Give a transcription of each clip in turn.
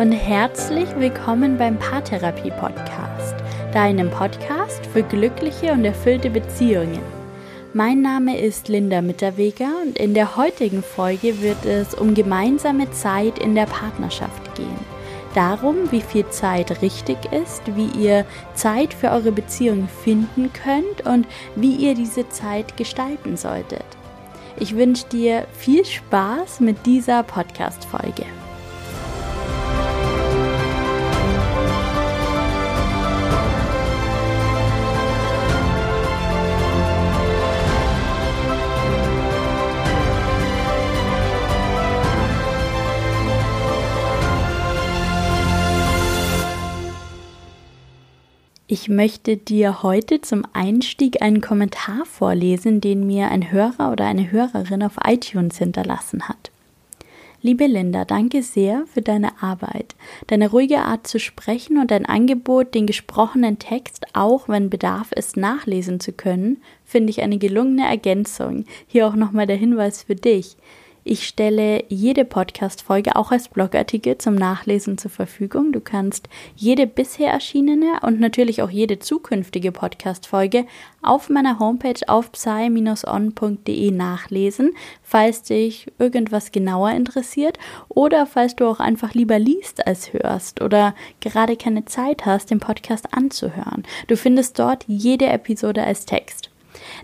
und herzlich willkommen beim Paartherapie Podcast, deinem Podcast für glückliche und erfüllte Beziehungen. Mein Name ist Linda Mitterweger und in der heutigen Folge wird es um gemeinsame Zeit in der Partnerschaft gehen. Darum, wie viel Zeit richtig ist, wie ihr Zeit für eure Beziehung finden könnt und wie ihr diese Zeit gestalten solltet. Ich wünsche dir viel Spaß mit dieser Podcast-Folge. Ich möchte dir heute zum Einstieg einen Kommentar vorlesen, den mir ein Hörer oder eine Hörerin auf iTunes hinterlassen hat. Liebe Linda, danke sehr für deine Arbeit, deine ruhige Art zu sprechen und dein Angebot, den gesprochenen Text auch, wenn Bedarf ist, nachlesen zu können, finde ich eine gelungene Ergänzung. Hier auch nochmal der Hinweis für dich. Ich stelle jede Podcast-Folge auch als Blogartikel zum Nachlesen zur Verfügung. Du kannst jede bisher erschienene und natürlich auch jede zukünftige Podcast-Folge auf meiner Homepage auf psy-on.de nachlesen, falls dich irgendwas genauer interessiert oder falls du auch einfach lieber liest als hörst oder gerade keine Zeit hast, den Podcast anzuhören. Du findest dort jede Episode als Text.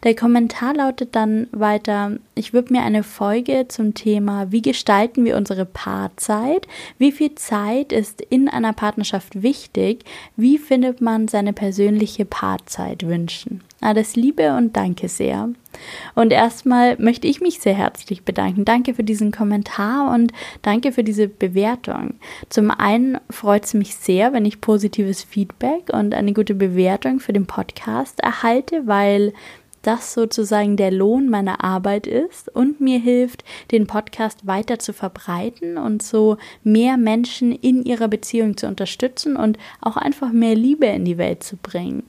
Der Kommentar lautet dann weiter, ich würde mir eine Folge zum Thema, wie gestalten wir unsere Paarzeit, wie viel Zeit ist in einer Partnerschaft wichtig, wie findet man seine persönliche Paarzeit wünschen. Alles Liebe und danke sehr. Und erstmal möchte ich mich sehr herzlich bedanken. Danke für diesen Kommentar und danke für diese Bewertung. Zum einen freut es mich sehr, wenn ich positives Feedback und eine gute Bewertung für den Podcast erhalte, weil das sozusagen der Lohn meiner Arbeit ist und mir hilft, den Podcast weiter zu verbreiten und so mehr Menschen in ihrer Beziehung zu unterstützen und auch einfach mehr Liebe in die Welt zu bringen.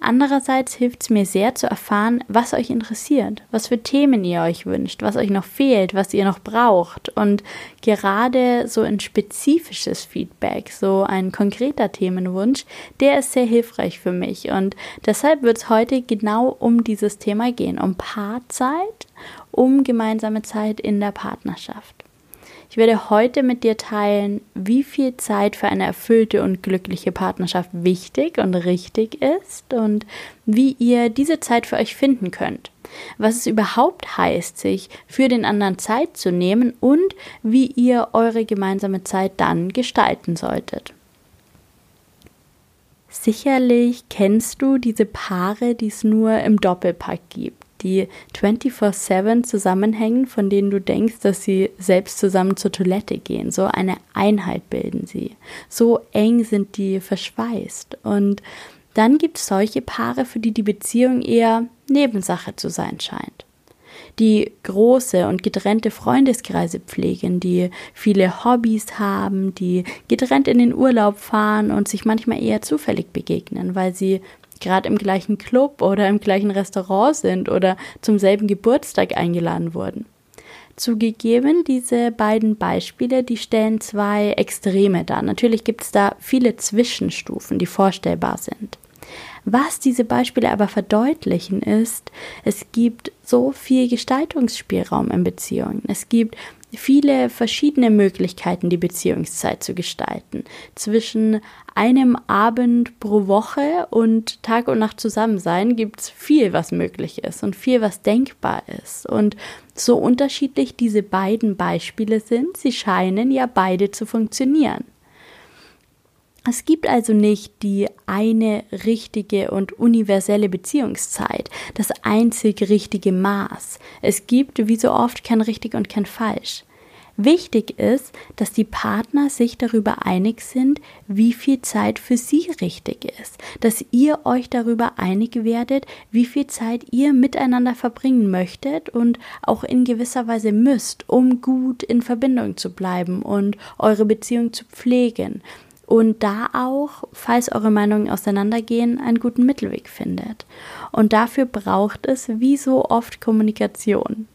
Andererseits hilft es mir sehr zu erfahren, was euch interessiert, was für Themen ihr euch wünscht, was euch noch fehlt, was ihr noch braucht. Und gerade so ein spezifisches Feedback, so ein konkreter Themenwunsch, der ist sehr hilfreich für mich. Und deshalb wird es heute genau um dieses Thema gehen, um Paarzeit, um gemeinsame Zeit in der Partnerschaft. Ich werde heute mit dir teilen, wie viel Zeit für eine erfüllte und glückliche Partnerschaft wichtig und richtig ist und wie ihr diese Zeit für euch finden könnt. Was es überhaupt heißt, sich für den anderen Zeit zu nehmen und wie ihr eure gemeinsame Zeit dann gestalten solltet. Sicherlich kennst du diese Paare, die es nur im Doppelpack gibt die 24-7 zusammenhängen, von denen du denkst, dass sie selbst zusammen zur Toilette gehen. So eine Einheit bilden sie. So eng sind die verschweißt. Und dann gibt es solche Paare, für die die Beziehung eher Nebensache zu sein scheint. Die große und getrennte Freundeskreise pflegen, die viele Hobbys haben, die getrennt in den Urlaub fahren und sich manchmal eher zufällig begegnen, weil sie gerade im gleichen Club oder im gleichen Restaurant sind oder zum selben Geburtstag eingeladen wurden. Zugegeben, diese beiden Beispiele, die stellen zwei Extreme dar. Natürlich gibt es da viele Zwischenstufen, die vorstellbar sind. Was diese Beispiele aber verdeutlichen ist, es gibt so viel Gestaltungsspielraum in Beziehungen. Es gibt viele verschiedene Möglichkeiten, die Beziehungszeit zu gestalten. Zwischen einem Abend pro Woche und Tag und Nacht zusammen sein gibt es viel, was möglich ist und viel, was denkbar ist. Und so unterschiedlich diese beiden Beispiele sind, sie scheinen ja beide zu funktionieren. Es gibt also nicht die eine richtige und universelle Beziehungszeit, das einzig richtige Maß. Es gibt, wie so oft, kein richtig und kein falsch. Wichtig ist, dass die Partner sich darüber einig sind, wie viel Zeit für sie richtig ist, dass ihr euch darüber einig werdet, wie viel Zeit ihr miteinander verbringen möchtet und auch in gewisser Weise müsst, um gut in Verbindung zu bleiben und eure Beziehung zu pflegen und da auch, falls eure Meinungen auseinandergehen, einen guten Mittelweg findet. Und dafür braucht es wie so oft Kommunikation.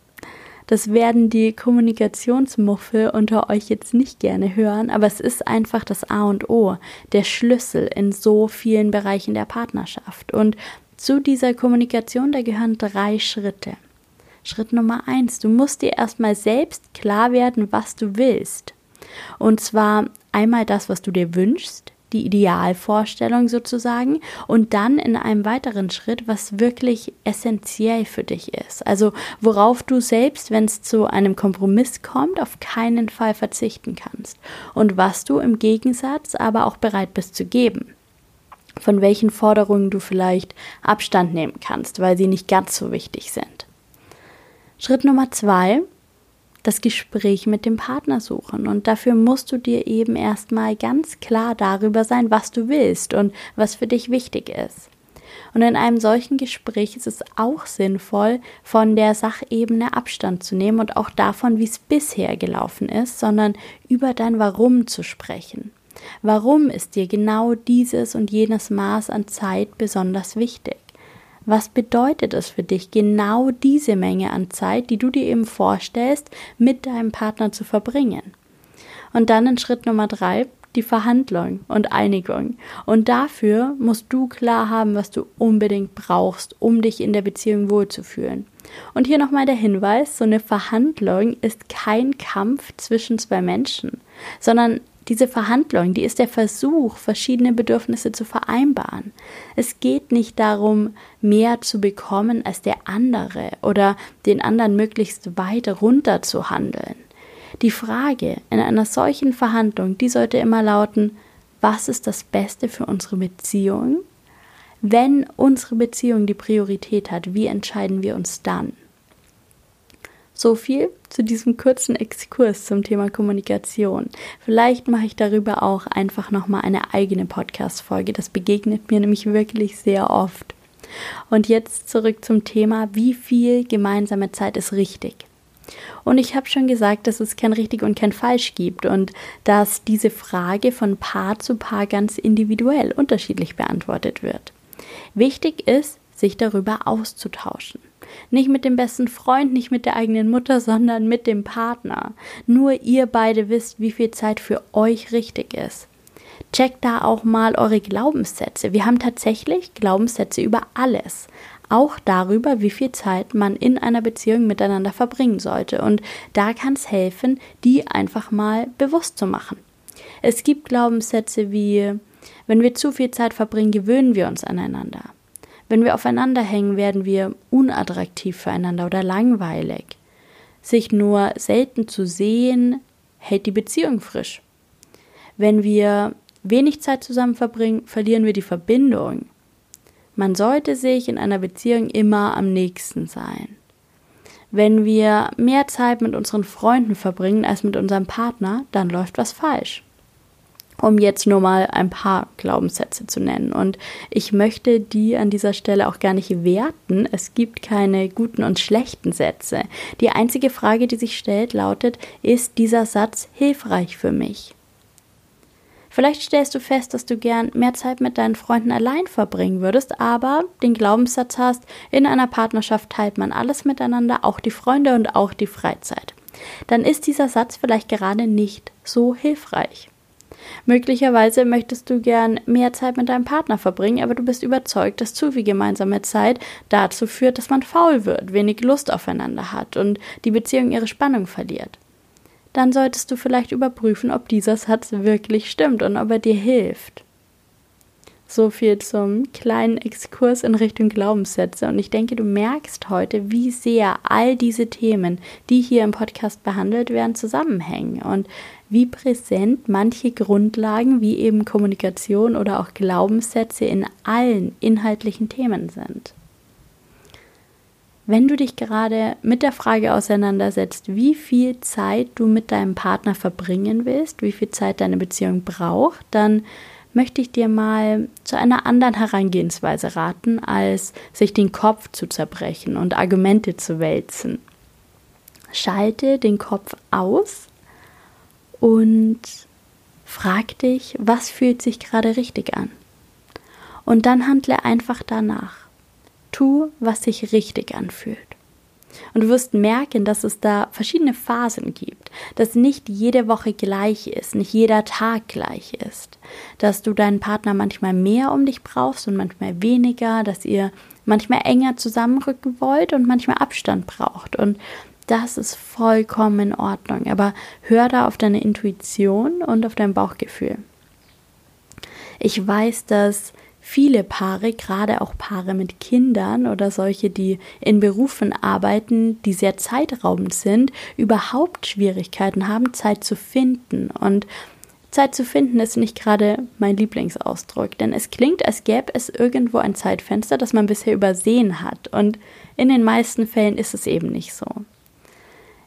Das werden die Kommunikationsmuffel unter euch jetzt nicht gerne hören, aber es ist einfach das A und O, der Schlüssel in so vielen Bereichen der Partnerschaft. Und zu dieser Kommunikation, da gehören drei Schritte. Schritt Nummer eins, du musst dir erstmal selbst klar werden, was du willst. Und zwar einmal das, was du dir wünschst, die Idealvorstellung sozusagen und dann in einem weiteren Schritt, was wirklich essentiell für dich ist. Also worauf du selbst, wenn es zu einem Kompromiss kommt, auf keinen Fall verzichten kannst und was du im Gegensatz aber auch bereit bist zu geben. Von welchen Forderungen du vielleicht Abstand nehmen kannst, weil sie nicht ganz so wichtig sind. Schritt Nummer zwei, das Gespräch mit dem Partner suchen. Und dafür musst du dir eben erstmal ganz klar darüber sein, was du willst und was für dich wichtig ist. Und in einem solchen Gespräch ist es auch sinnvoll, von der Sachebene Abstand zu nehmen und auch davon, wie es bisher gelaufen ist, sondern über dein Warum zu sprechen. Warum ist dir genau dieses und jenes Maß an Zeit besonders wichtig? Was bedeutet es für dich, genau diese Menge an Zeit, die du dir eben vorstellst, mit deinem Partner zu verbringen? Und dann in Schritt Nummer drei, die Verhandlung und Einigung. Und dafür musst du klar haben, was du unbedingt brauchst, um dich in der Beziehung wohlzufühlen. Und hier nochmal der Hinweis, so eine Verhandlung ist kein Kampf zwischen zwei Menschen, sondern diese Verhandlung, die ist der Versuch, verschiedene Bedürfnisse zu vereinbaren. Es geht nicht darum, mehr zu bekommen als der andere oder den anderen möglichst weit runter zu handeln. Die Frage in einer solchen Verhandlung, die sollte immer lauten, was ist das Beste für unsere Beziehung? Wenn unsere Beziehung die Priorität hat, wie entscheiden wir uns dann? So viel zu diesem kurzen Exkurs zum Thema Kommunikation. Vielleicht mache ich darüber auch einfach nochmal eine eigene Podcast-Folge. Das begegnet mir nämlich wirklich sehr oft. Und jetzt zurück zum Thema, wie viel gemeinsame Zeit ist richtig? Und ich habe schon gesagt, dass es kein richtig und kein falsch gibt und dass diese Frage von Paar zu Paar ganz individuell unterschiedlich beantwortet wird. Wichtig ist, sich darüber auszutauschen. Nicht mit dem besten Freund, nicht mit der eigenen Mutter, sondern mit dem Partner. Nur ihr beide wisst, wie viel Zeit für euch richtig ist. Checkt da auch mal eure Glaubenssätze. Wir haben tatsächlich Glaubenssätze über alles. Auch darüber, wie viel Zeit man in einer Beziehung miteinander verbringen sollte. Und da kann es helfen, die einfach mal bewusst zu machen. Es gibt Glaubenssätze wie, wenn wir zu viel Zeit verbringen, gewöhnen wir uns aneinander. Wenn wir aufeinander hängen, werden wir unattraktiv füreinander oder langweilig. Sich nur selten zu sehen, hält die Beziehung frisch. Wenn wir wenig Zeit zusammen verbringen, verlieren wir die Verbindung. Man sollte sich in einer Beziehung immer am nächsten sein. Wenn wir mehr Zeit mit unseren Freunden verbringen als mit unserem Partner, dann läuft was falsch um jetzt nur mal ein paar Glaubenssätze zu nennen. Und ich möchte die an dieser Stelle auch gar nicht werten. Es gibt keine guten und schlechten Sätze. Die einzige Frage, die sich stellt, lautet, ist dieser Satz hilfreich für mich? Vielleicht stellst du fest, dass du gern mehr Zeit mit deinen Freunden allein verbringen würdest, aber den Glaubenssatz hast, in einer Partnerschaft teilt man alles miteinander, auch die Freunde und auch die Freizeit. Dann ist dieser Satz vielleicht gerade nicht so hilfreich. Möglicherweise möchtest du gern mehr Zeit mit deinem Partner verbringen, aber du bist überzeugt, dass zu viel gemeinsame Zeit dazu führt, dass man faul wird, wenig Lust aufeinander hat und die Beziehung ihre Spannung verliert. Dann solltest du vielleicht überprüfen, ob dieser Satz wirklich stimmt und ob er dir hilft. So viel zum kleinen Exkurs in Richtung Glaubenssätze. Und ich denke, du merkst heute, wie sehr all diese Themen, die hier im Podcast behandelt werden, zusammenhängen und wie präsent manche Grundlagen wie eben Kommunikation oder auch Glaubenssätze in allen inhaltlichen Themen sind. Wenn du dich gerade mit der Frage auseinandersetzt, wie viel Zeit du mit deinem Partner verbringen willst, wie viel Zeit deine Beziehung braucht, dann möchte ich dir mal zu einer anderen Herangehensweise raten, als sich den Kopf zu zerbrechen und Argumente zu wälzen. Schalte den Kopf aus und frag dich, was fühlt sich gerade richtig an. Und dann handle einfach danach. Tu, was sich richtig anfühlt. Und du wirst merken, dass es da verschiedene Phasen gibt, dass nicht jede Woche gleich ist, nicht jeder Tag gleich ist, dass du deinen Partner manchmal mehr um dich brauchst und manchmal weniger, dass ihr manchmal enger zusammenrücken wollt und manchmal Abstand braucht. Und das ist vollkommen in Ordnung. Aber hör da auf deine Intuition und auf dein Bauchgefühl. Ich weiß, dass viele Paare, gerade auch Paare mit Kindern oder solche, die in Berufen arbeiten, die sehr zeitraubend sind, überhaupt Schwierigkeiten haben, Zeit zu finden. Und Zeit zu finden ist nicht gerade mein Lieblingsausdruck, denn es klingt, als gäbe es irgendwo ein Zeitfenster, das man bisher übersehen hat. Und in den meisten Fällen ist es eben nicht so.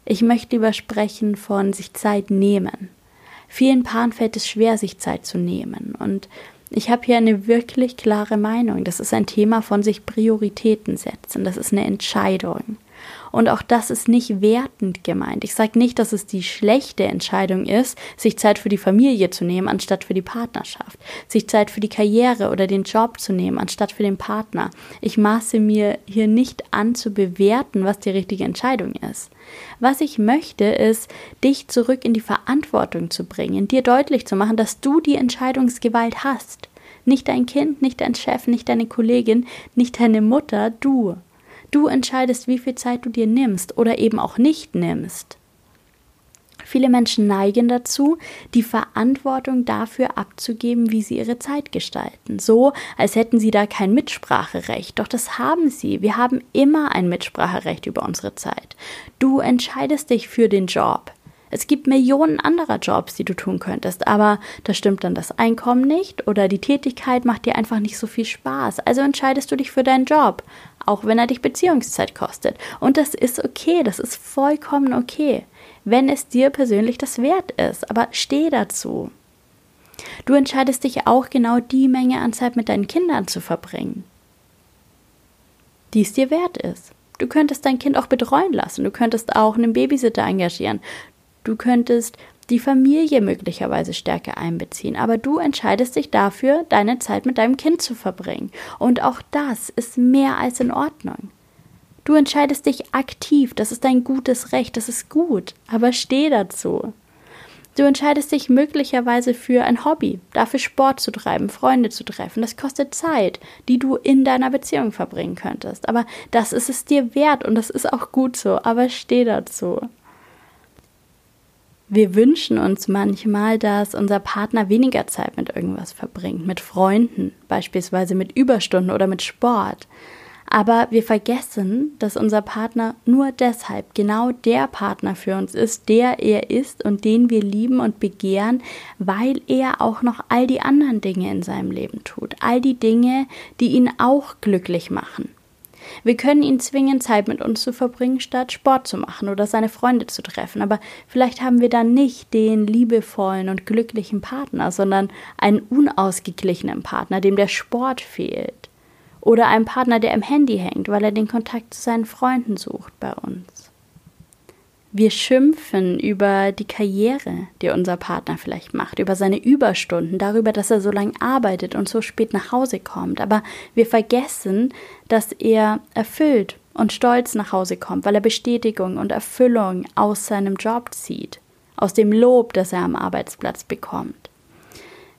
Ich möchte lieber sprechen von sich Zeit nehmen. Vielen Paaren fällt es schwer, sich Zeit zu nehmen. Und ich habe hier eine wirklich klare Meinung. Das ist ein Thema von sich Prioritäten setzen. Das ist eine Entscheidung. Und auch das ist nicht wertend gemeint. Ich sage nicht, dass es die schlechte Entscheidung ist, sich Zeit für die Familie zu nehmen, anstatt für die Partnerschaft. Sich Zeit für die Karriere oder den Job zu nehmen, anstatt für den Partner. Ich maße mir hier nicht an zu bewerten, was die richtige Entscheidung ist. Was ich möchte, ist, dich zurück in die Verantwortung zu bringen, dir deutlich zu machen, dass du die Entscheidungsgewalt hast. Nicht dein Kind, nicht dein Chef, nicht deine Kollegin, nicht deine Mutter, du. Du entscheidest, wie viel Zeit du dir nimmst oder eben auch nicht nimmst. Viele Menschen neigen dazu, die Verantwortung dafür abzugeben, wie sie ihre Zeit gestalten. So, als hätten sie da kein Mitspracherecht. Doch das haben sie. Wir haben immer ein Mitspracherecht über unsere Zeit. Du entscheidest dich für den Job. Es gibt Millionen anderer Jobs, die du tun könntest, aber da stimmt dann das Einkommen nicht oder die Tätigkeit macht dir einfach nicht so viel Spaß. Also entscheidest du dich für deinen Job, auch wenn er dich Beziehungszeit kostet. Und das ist okay, das ist vollkommen okay wenn es dir persönlich das wert ist. Aber steh dazu. Du entscheidest dich auch genau die Menge an Zeit mit deinen Kindern zu verbringen, die es dir wert ist. Du könntest dein Kind auch betreuen lassen, du könntest auch einen Babysitter engagieren, du könntest die Familie möglicherweise stärker einbeziehen, aber du entscheidest dich dafür, deine Zeit mit deinem Kind zu verbringen. Und auch das ist mehr als in Ordnung. Du entscheidest dich aktiv, das ist dein gutes Recht, das ist gut, aber steh dazu. Du entscheidest dich möglicherweise für ein Hobby, dafür Sport zu treiben, Freunde zu treffen. Das kostet Zeit, die du in deiner Beziehung verbringen könntest. Aber das ist es dir wert und das ist auch gut so, aber steh dazu. Wir wünschen uns manchmal, dass unser Partner weniger Zeit mit irgendwas verbringt, mit Freunden, beispielsweise mit Überstunden oder mit Sport. Aber wir vergessen, dass unser Partner nur deshalb genau der Partner für uns ist, der er ist und den wir lieben und begehren, weil er auch noch all die anderen Dinge in seinem Leben tut, all die Dinge, die ihn auch glücklich machen. Wir können ihn zwingen, Zeit mit uns zu verbringen, statt Sport zu machen oder seine Freunde zu treffen. Aber vielleicht haben wir dann nicht den liebevollen und glücklichen Partner, sondern einen unausgeglichenen Partner, dem der Sport fehlt oder einem Partner, der im Handy hängt, weil er den Kontakt zu seinen Freunden sucht bei uns. Wir schimpfen über die Karriere, die unser Partner vielleicht macht, über seine Überstunden, darüber, dass er so lange arbeitet und so spät nach Hause kommt. Aber wir vergessen, dass er erfüllt und stolz nach Hause kommt, weil er Bestätigung und Erfüllung aus seinem Job zieht, aus dem Lob, das er am Arbeitsplatz bekommt.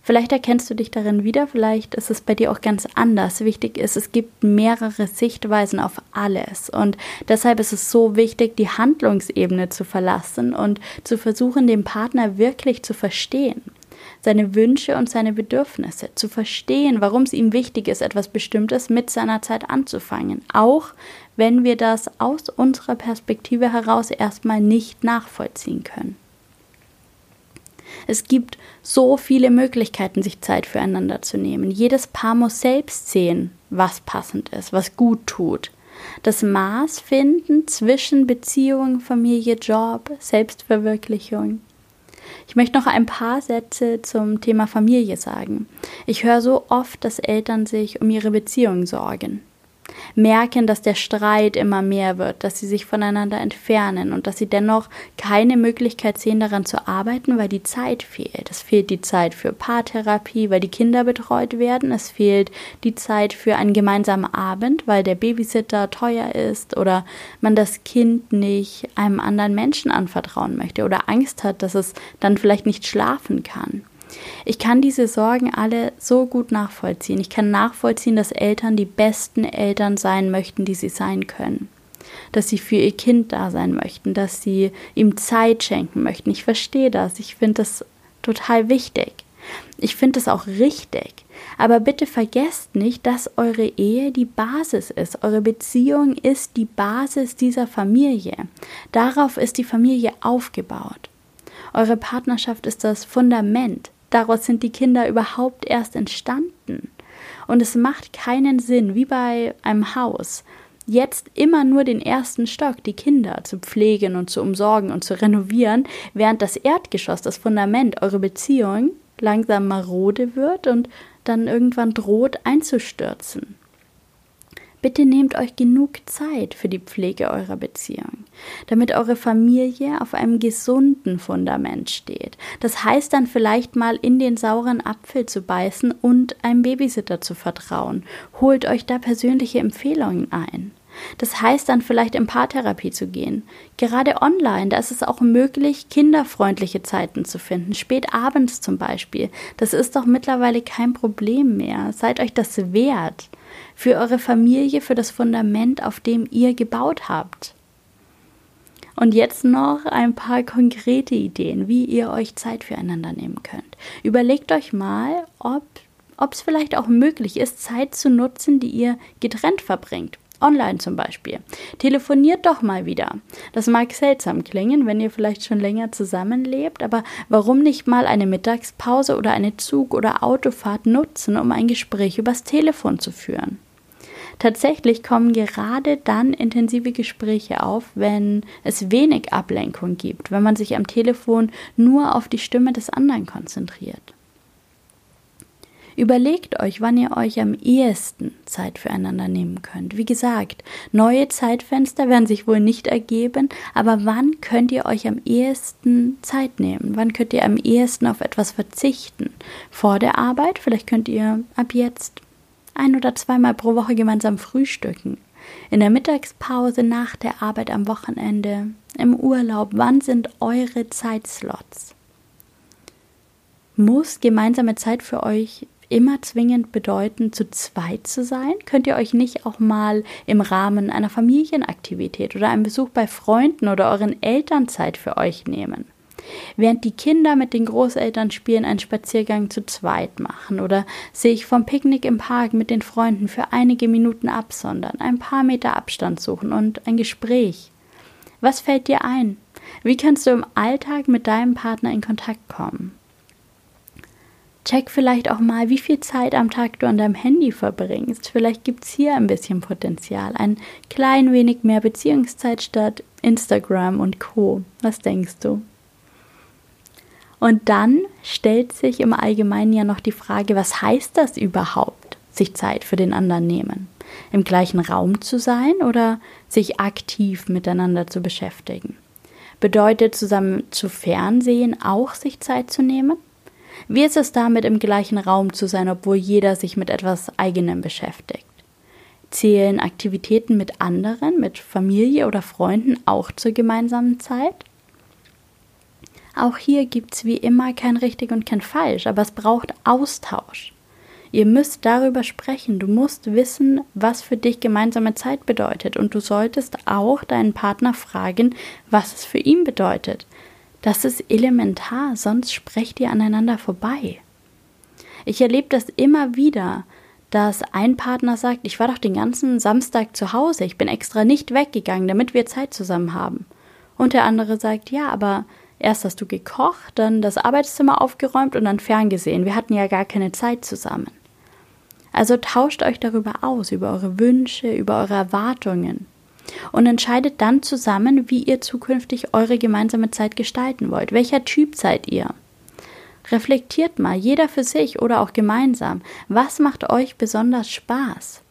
Vielleicht erkennst du dich darin wieder, vielleicht ist es bei dir auch ganz anders. Wichtig ist, es gibt mehrere Sichtweisen auf alles. Und deshalb ist es so wichtig, die Handlungsebene zu verlassen und zu versuchen, den Partner wirklich zu verstehen. Seine Wünsche und seine Bedürfnisse, zu verstehen, warum es ihm wichtig ist, etwas Bestimmtes mit seiner Zeit anzufangen, auch wenn wir das aus unserer Perspektive heraus erstmal nicht nachvollziehen können. Es gibt so viele Möglichkeiten, sich Zeit füreinander zu nehmen. Jedes Paar muss selbst sehen, was passend ist, was gut tut. Das Maß finden zwischen Beziehung, Familie, Job, Selbstverwirklichung. Ich möchte noch ein paar Sätze zum Thema Familie sagen. Ich höre so oft, dass Eltern sich um ihre Beziehung sorgen. Merken, dass der Streit immer mehr wird, dass sie sich voneinander entfernen und dass sie dennoch keine Möglichkeit sehen, daran zu arbeiten, weil die Zeit fehlt. Es fehlt die Zeit für Paartherapie, weil die Kinder betreut werden. Es fehlt die Zeit für einen gemeinsamen Abend, weil der Babysitter teuer ist oder man das Kind nicht einem anderen Menschen anvertrauen möchte oder Angst hat, dass es dann vielleicht nicht schlafen kann. Ich kann diese Sorgen alle so gut nachvollziehen. Ich kann nachvollziehen, dass Eltern die besten Eltern sein möchten, die sie sein können. Dass sie für ihr Kind da sein möchten, dass sie ihm Zeit schenken möchten. Ich verstehe das. Ich finde das total wichtig. Ich finde es auch richtig. Aber bitte vergesst nicht, dass eure Ehe die Basis ist. Eure Beziehung ist die Basis dieser Familie. Darauf ist die Familie aufgebaut. Eure Partnerschaft ist das Fundament. Daraus sind die Kinder überhaupt erst entstanden. Und es macht keinen Sinn, wie bei einem Haus, jetzt immer nur den ersten Stock, die Kinder zu pflegen und zu umsorgen und zu renovieren, während das Erdgeschoss, das Fundament, eure Beziehung langsam marode wird und dann irgendwann droht einzustürzen. Bitte nehmt euch genug Zeit für die Pflege eurer Beziehung, damit eure Familie auf einem gesunden Fundament steht. Das heißt dann vielleicht mal in den sauren Apfel zu beißen und einem Babysitter zu vertrauen. Holt euch da persönliche Empfehlungen ein. Das heißt dann vielleicht in Paartherapie zu gehen. Gerade online, da ist es auch möglich, kinderfreundliche Zeiten zu finden. Spät abends zum Beispiel. Das ist doch mittlerweile kein Problem mehr. Seid euch das wert für eure Familie, für das Fundament, auf dem ihr gebaut habt. Und jetzt noch ein paar konkrete Ideen, wie ihr euch Zeit füreinander nehmen könnt. Überlegt euch mal, ob es vielleicht auch möglich ist, Zeit zu nutzen, die ihr getrennt verbringt. Online zum Beispiel. Telefoniert doch mal wieder. Das mag seltsam klingen, wenn ihr vielleicht schon länger zusammenlebt, aber warum nicht mal eine Mittagspause oder eine Zug- oder Autofahrt nutzen, um ein Gespräch übers Telefon zu führen? Tatsächlich kommen gerade dann intensive Gespräche auf, wenn es wenig Ablenkung gibt, wenn man sich am Telefon nur auf die Stimme des anderen konzentriert. Überlegt euch, wann ihr euch am ehesten Zeit füreinander nehmen könnt. Wie gesagt, neue Zeitfenster werden sich wohl nicht ergeben, aber wann könnt ihr euch am ehesten Zeit nehmen? Wann könnt ihr am ehesten auf etwas verzichten? Vor der Arbeit? Vielleicht könnt ihr ab jetzt ein oder zweimal pro Woche gemeinsam frühstücken. In der Mittagspause, nach der Arbeit am Wochenende, im Urlaub, wann sind eure Zeitslots? Muss gemeinsame Zeit für euch immer zwingend bedeuten, zu zweit zu sein? Könnt ihr euch nicht auch mal im Rahmen einer Familienaktivität oder einem Besuch bei Freunden oder euren Eltern Zeit für euch nehmen? Während die Kinder mit den Großeltern spielen, einen Spaziergang zu zweit machen oder sich vom Picknick im Park mit den Freunden für einige Minuten absondern, ein paar Meter Abstand suchen und ein Gespräch. Was fällt dir ein? Wie kannst du im Alltag mit deinem Partner in Kontakt kommen? Check vielleicht auch mal, wie viel Zeit am Tag du an deinem Handy verbringst. Vielleicht gibt es hier ein bisschen Potenzial. Ein klein wenig mehr Beziehungszeit statt Instagram und Co. Was denkst du? Und dann stellt sich im Allgemeinen ja noch die Frage, was heißt das überhaupt, sich Zeit für den anderen nehmen? Im gleichen Raum zu sein oder sich aktiv miteinander zu beschäftigen? Bedeutet zusammen zu Fernsehen auch sich Zeit zu nehmen? Wie ist es damit, im gleichen Raum zu sein, obwohl jeder sich mit etwas Eigenem beschäftigt? Zählen Aktivitäten mit anderen, mit Familie oder Freunden auch zur gemeinsamen Zeit? Auch hier gibt es wie immer kein richtig und kein falsch, aber es braucht Austausch. Ihr müsst darüber sprechen, du musst wissen, was für dich gemeinsame Zeit bedeutet und du solltest auch deinen Partner fragen, was es für ihn bedeutet. Das ist elementar, sonst sprecht ihr aneinander vorbei. Ich erlebe das immer wieder, dass ein Partner sagt, ich war doch den ganzen Samstag zu Hause, ich bin extra nicht weggegangen, damit wir Zeit zusammen haben. Und der andere sagt, ja, aber erst hast du gekocht, dann das Arbeitszimmer aufgeräumt und dann ferngesehen. Wir hatten ja gar keine Zeit zusammen. Also tauscht euch darüber aus, über eure Wünsche, über eure Erwartungen und entscheidet dann zusammen, wie ihr zukünftig eure gemeinsame Zeit gestalten wollt. Welcher Typ seid ihr? Reflektiert mal, jeder für sich oder auch gemeinsam, was macht euch besonders Spaß?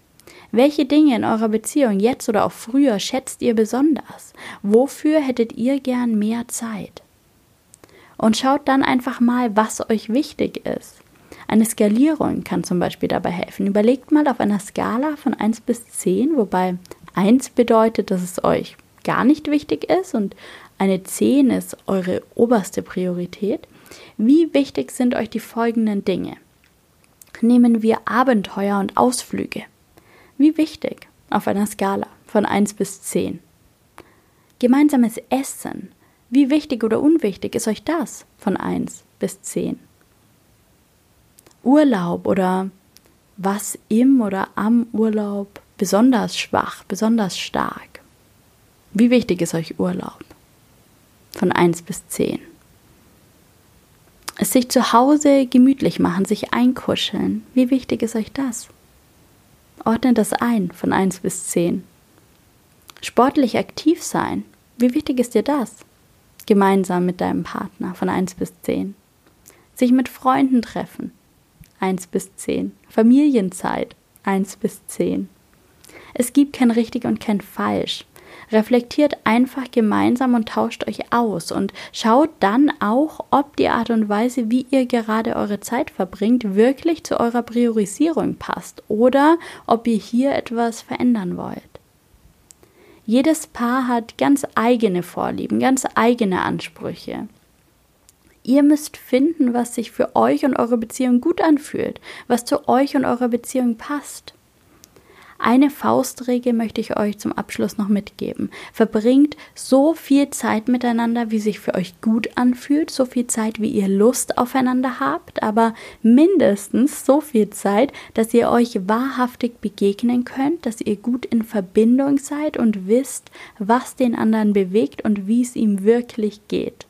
Welche Dinge in eurer Beziehung jetzt oder auch früher schätzt ihr besonders? Wofür hättet ihr gern mehr Zeit? Und schaut dann einfach mal, was euch wichtig ist. Eine Skalierung kann zum Beispiel dabei helfen. Überlegt mal auf einer Skala von 1 bis 10, wobei 1 bedeutet, dass es euch gar nicht wichtig ist und eine 10 ist eure oberste Priorität. Wie wichtig sind euch die folgenden Dinge? Nehmen wir Abenteuer und Ausflüge. Wie wichtig auf einer Skala von 1 bis 10? Gemeinsames Essen. Wie wichtig oder unwichtig ist euch das von 1 bis 10? Urlaub oder was im oder am Urlaub besonders schwach, besonders stark? Wie wichtig ist euch Urlaub? Von 1 bis 10. Es sich zu Hause gemütlich machen, sich einkuscheln. Wie wichtig ist euch das? Ordnet das ein von 1 bis 10. Sportlich aktiv sein. Wie wichtig ist dir das? Gemeinsam mit deinem Partner von 1 bis 10. Sich mit Freunden treffen. 1 bis 10. Familienzeit 1 bis 10. Es gibt kein richtig und kein falsch. Reflektiert einfach gemeinsam und tauscht euch aus und schaut dann auch, ob die Art und Weise, wie ihr gerade eure Zeit verbringt, wirklich zu eurer Priorisierung passt oder ob ihr hier etwas verändern wollt. Jedes Paar hat ganz eigene Vorlieben, ganz eigene Ansprüche. Ihr müsst finden, was sich für euch und eure Beziehung gut anfühlt, was zu euch und eurer Beziehung passt. Eine Faustregel möchte ich euch zum Abschluss noch mitgeben. Verbringt so viel Zeit miteinander, wie sich für euch gut anfühlt, so viel Zeit, wie ihr Lust aufeinander habt, aber mindestens so viel Zeit, dass ihr euch wahrhaftig begegnen könnt, dass ihr gut in Verbindung seid und wisst, was den anderen bewegt und wie es ihm wirklich geht.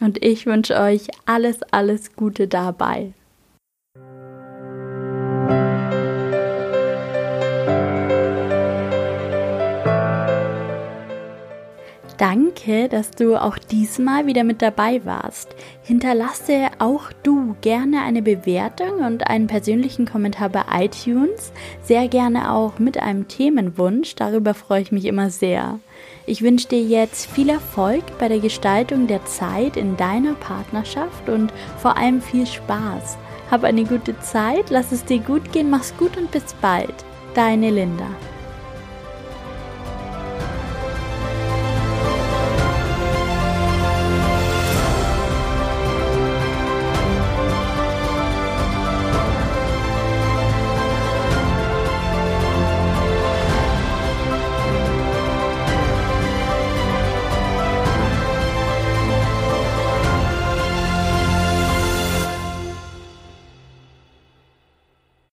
Und ich wünsche euch alles, alles Gute dabei. Danke, dass du auch diesmal wieder mit dabei warst. Hinterlasse auch du gerne eine Bewertung und einen persönlichen Kommentar bei iTunes, sehr gerne auch mit einem Themenwunsch, darüber freue ich mich immer sehr. Ich wünsche dir jetzt viel Erfolg bei der Gestaltung der Zeit in deiner Partnerschaft und vor allem viel Spaß. Hab eine gute Zeit, lass es dir gut gehen, mach's gut und bis bald. Deine Linda.